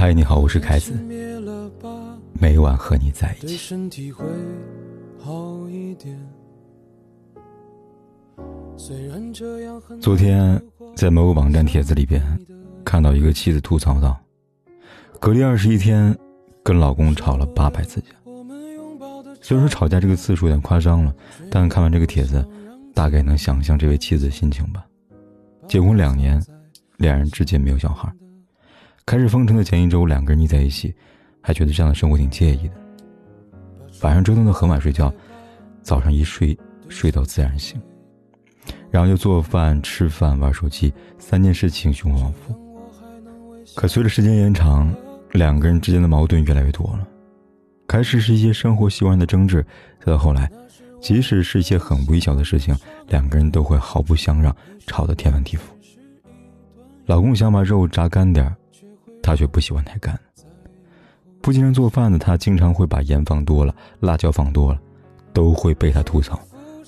嗨，你好，我是凯子。每晚和你在一起。昨天在某个网站帖子里边，看到一个妻子吐槽道：“隔离二十一天，跟老公吵了八百次架。”虽然说吵架这个次数有点夸张了，但看完这个帖子，大概能想象这位妻子的心情吧。结婚两年，两人之间没有小孩。开始封城的前一周，两个人腻在一起，还觉得这样的生活挺惬意的。晚上折腾的很晚睡觉，早上一睡睡到自然醒，然后就做饭、吃饭、玩手机，三件事情循环往复。可随着时间延长，两个人之间的矛盾越来越多了。开始是一些生活习惯的争执，再到后来，即使是一些很微小的事情，两个人都会毫不相让，吵得天翻地覆。老公想把肉炸干点。他却不喜欢太干。不经常做饭的他，经常会把盐放多了，辣椒放多了，都会被他吐槽，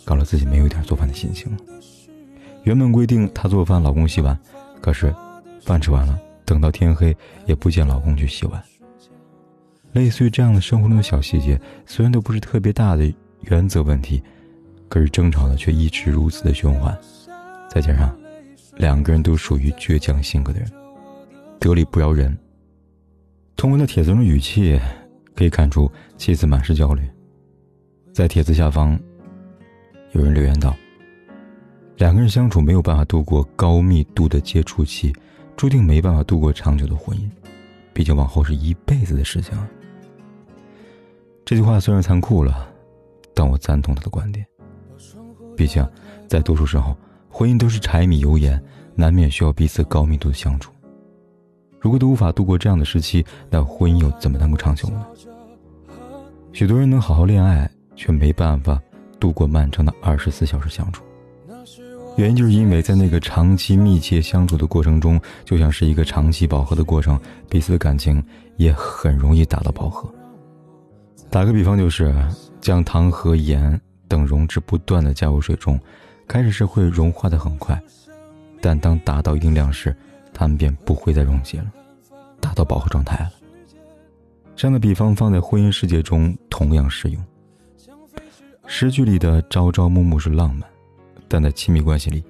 搞得自己没有一点做饭的心情了。原本规定他做饭，老公洗碗，可是饭吃完了，等到天黑也不见老公去洗碗。类似于这样的生活中的小细节，虽然都不是特别大的原则问题，可是争吵的却一直如此的循环。再加上两个人都属于倔强性格的人。得理不饶人。通过那帖子中的语气，可以看出妻子满是焦虑。在帖子下方，有人留言道：“两个人相处没有办法度过高密度的接触期，注定没办法度过长久的婚姻。毕竟往后是一辈子的事情。”这句话虽然残酷了，但我赞同他的观点。毕竟，在多数时候，婚姻都是柴米油盐，难免需要彼此高密度的相处。如果都无法度过这样的时期，那婚姻又怎么能够长久呢？许多人能好好恋爱，却没办法度过漫长的二十四小时相处。原因就是因为在那个长期密切相处的过程中，就像是一个长期饱和的过程，彼此的感情也很容易达到饱和。打个比方，就是将糖和盐等溶质不断的加入水中，开始是会融化的很快，但当达到一定量时，他们便不会再溶解了，达到饱和状态了。这样的比方放在婚姻世界中同样适用。诗句里的朝朝暮暮是浪漫，但在亲密关系里，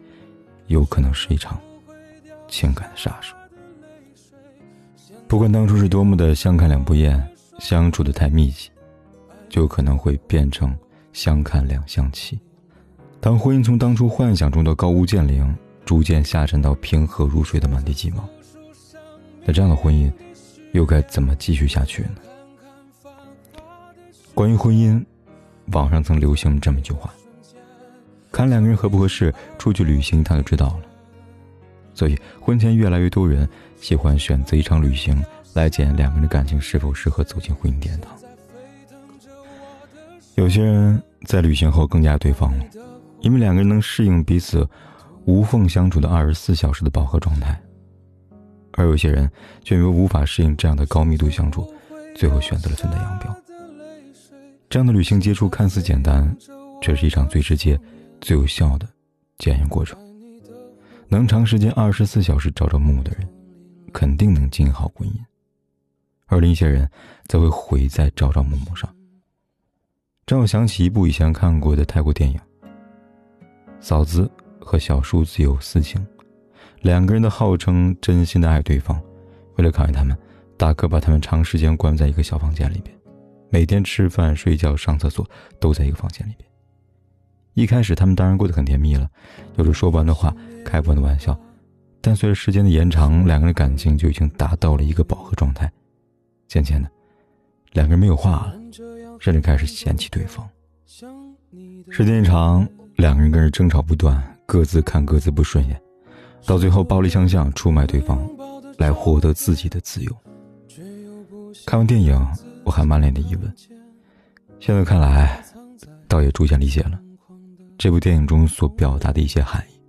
有可能是一场情感的杀手。不管当初是多么的相看两不厌，相处的太密集，就可能会变成相看两相弃。当婚姻从当初幻想中的高屋建瓴，逐渐下沉到平和如水的满地鸡毛，那这样的婚姻又该怎么继续下去呢？关于婚姻，网上曾流行这么一句话：看两个人合不合适，出去旅行他就知道了。所以，婚前越来越多人喜欢选择一场旅行来检验两个人的感情是否适合走进婚姻殿堂。有些人在旅行后更加对方了，因为两个人能适应彼此。无缝相处的二十四小时的饱和状态，而有些人却因为无法适应这样的高密度相处，最后选择了分道扬镳。这样的旅行接触看似简单，却是一场最直接、最有效的检验过程。能长时间二十四小时朝朝暮暮的人，肯定能经营好婚姻；而另一些人，则会毁在朝朝暮暮上。让我想起一部以前看过的泰国电影，嫂子。和小叔子有私情，两个人都号称真心的爱对方。为了考验他们，大哥把他们长时间关在一个小房间里边，每天吃饭、睡觉、上厕所都在一个房间里边。一开始他们当然过得很甜蜜了，有着说不完的话、开不完的玩笑。但随着时间的延长，两个人感情就已经达到了一个饱和状态。渐渐的，两个人没有话了，甚至开始嫌弃对方。时间一长，两个人更是争吵不断。各自看各自不顺眼，到最后暴力相向，出卖对方，来获得自己的自由。看完电影，我还满脸的疑问。现在看来，倒也逐渐理解了这部电影中所表达的一些含义。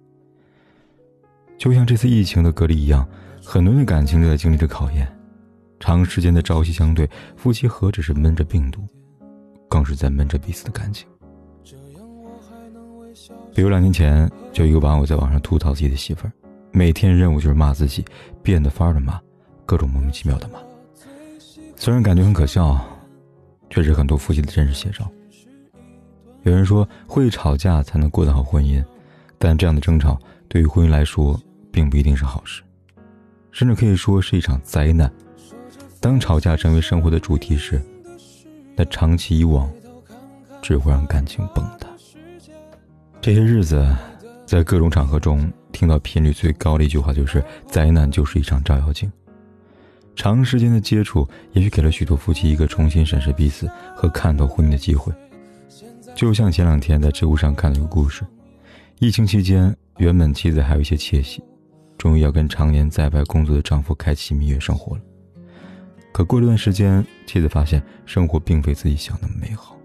就像这次疫情的隔离一样，很多人的感情都在经历着考验。长时间的朝夕相对，夫妻何止是闷着病毒，更是在闷着彼此的感情。比如两年前，就一个网友在网上吐槽自己的媳妇儿，每天任务就是骂自己，变得法儿的骂，各种莫名其妙的骂，虽然感觉很可笑，却是很多夫妻的真实写照。有人说，会吵架才能过得好婚姻，但这样的争吵对于婚姻来说，并不一定是好事，甚至可以说是一场灾难。当吵架成为生活的主题时，那长期以往，只会让感情崩塌。这些日子，在各种场合中听到频率最高的一句话就是“灾难就是一场照妖镜”。长时间的接触，也许给了许多夫妻一个重新审视彼此和看透婚姻的机会。就像前两天在知乎上看了一个故事：疫情期间，原本妻子还有一些窃喜，终于要跟常年在外工作的丈夫开启蜜月生活了。可过了段时间，妻子发现生活并非自己想那么美好。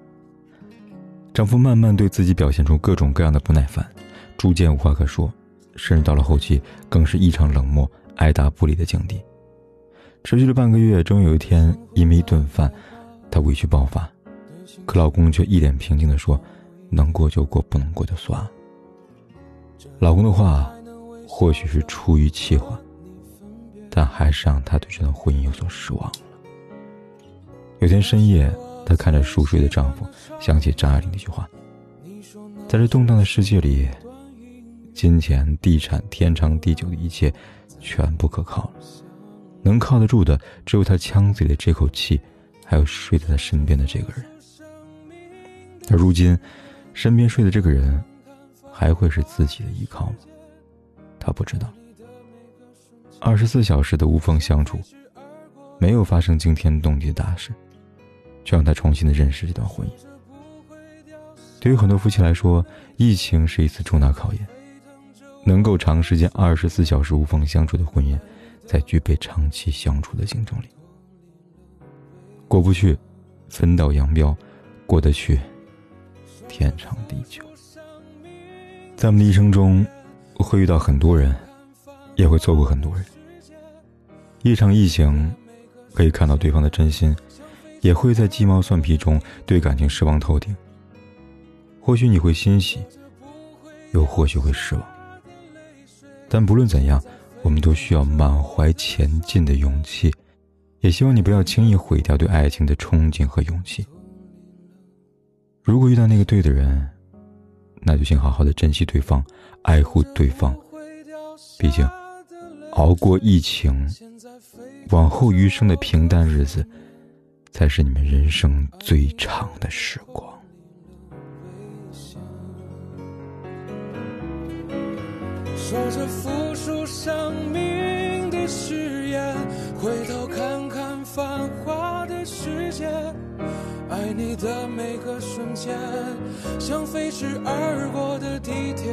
丈夫慢慢对自己表现出各种各样的不耐烦，逐渐无话可说，甚至到了后期更是异常冷漠、爱答不理的境地。持续了半个月，终于有一天，因为一顿饭，她委屈爆发，可老公却一脸平静地说：“能过就过，不能过就算了。”老公的话，或许是出于气话。但还是让她对这段婚姻有所失望了。有天深夜，她看着熟睡的丈夫，想起张爱玲那句话：“在这动荡的世界里，金钱、地产、天长地久的一切，全不可靠了。能靠得住的，只有她枪嘴的这口气，还有睡在她身边的这个人。而如今，身边睡的这个人，还会是自己的依靠吗？她不知道。”二十四小时的无缝相处，没有发生惊天动地的大事，却让他重新的认识这段婚姻。对于很多夫妻来说，疫情是一次重大考验。能够长时间二十四小时无缝相处的婚姻，才具备长期相处的竞争力。过不去，分道扬镳；过得去，天长地久。在我们的一生中，会遇到很多人。也会错过很多人。一场疫情，可以看到对方的真心，也会在鸡毛蒜皮中对感情失望透顶。或许你会欣喜，又或许会失望。但不论怎样，我们都需要满怀前进的勇气。也希望你不要轻易毁掉对爱情的憧憬和勇气。如果遇到那个对的人，那就请好好的珍惜对方，爱护对方。毕竟。熬过疫情，往后余生的平淡日子，才是你们人生最长的时光。说着付出生命的誓言，回头看看繁华的世界，爱你的每个瞬间，像飞驰而过的地铁。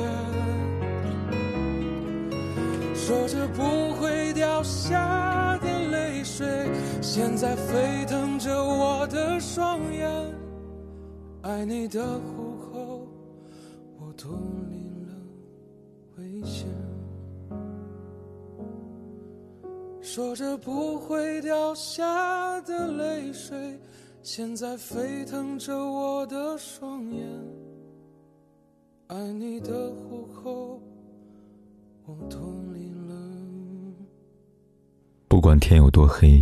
说着不会掉下，现在沸腾着我的双眼。爱你的虎口，我脱离了危险。说着不会掉下的泪水，现在沸腾着我的双眼。爱你的虎口，我脱离了。不管天有多黑，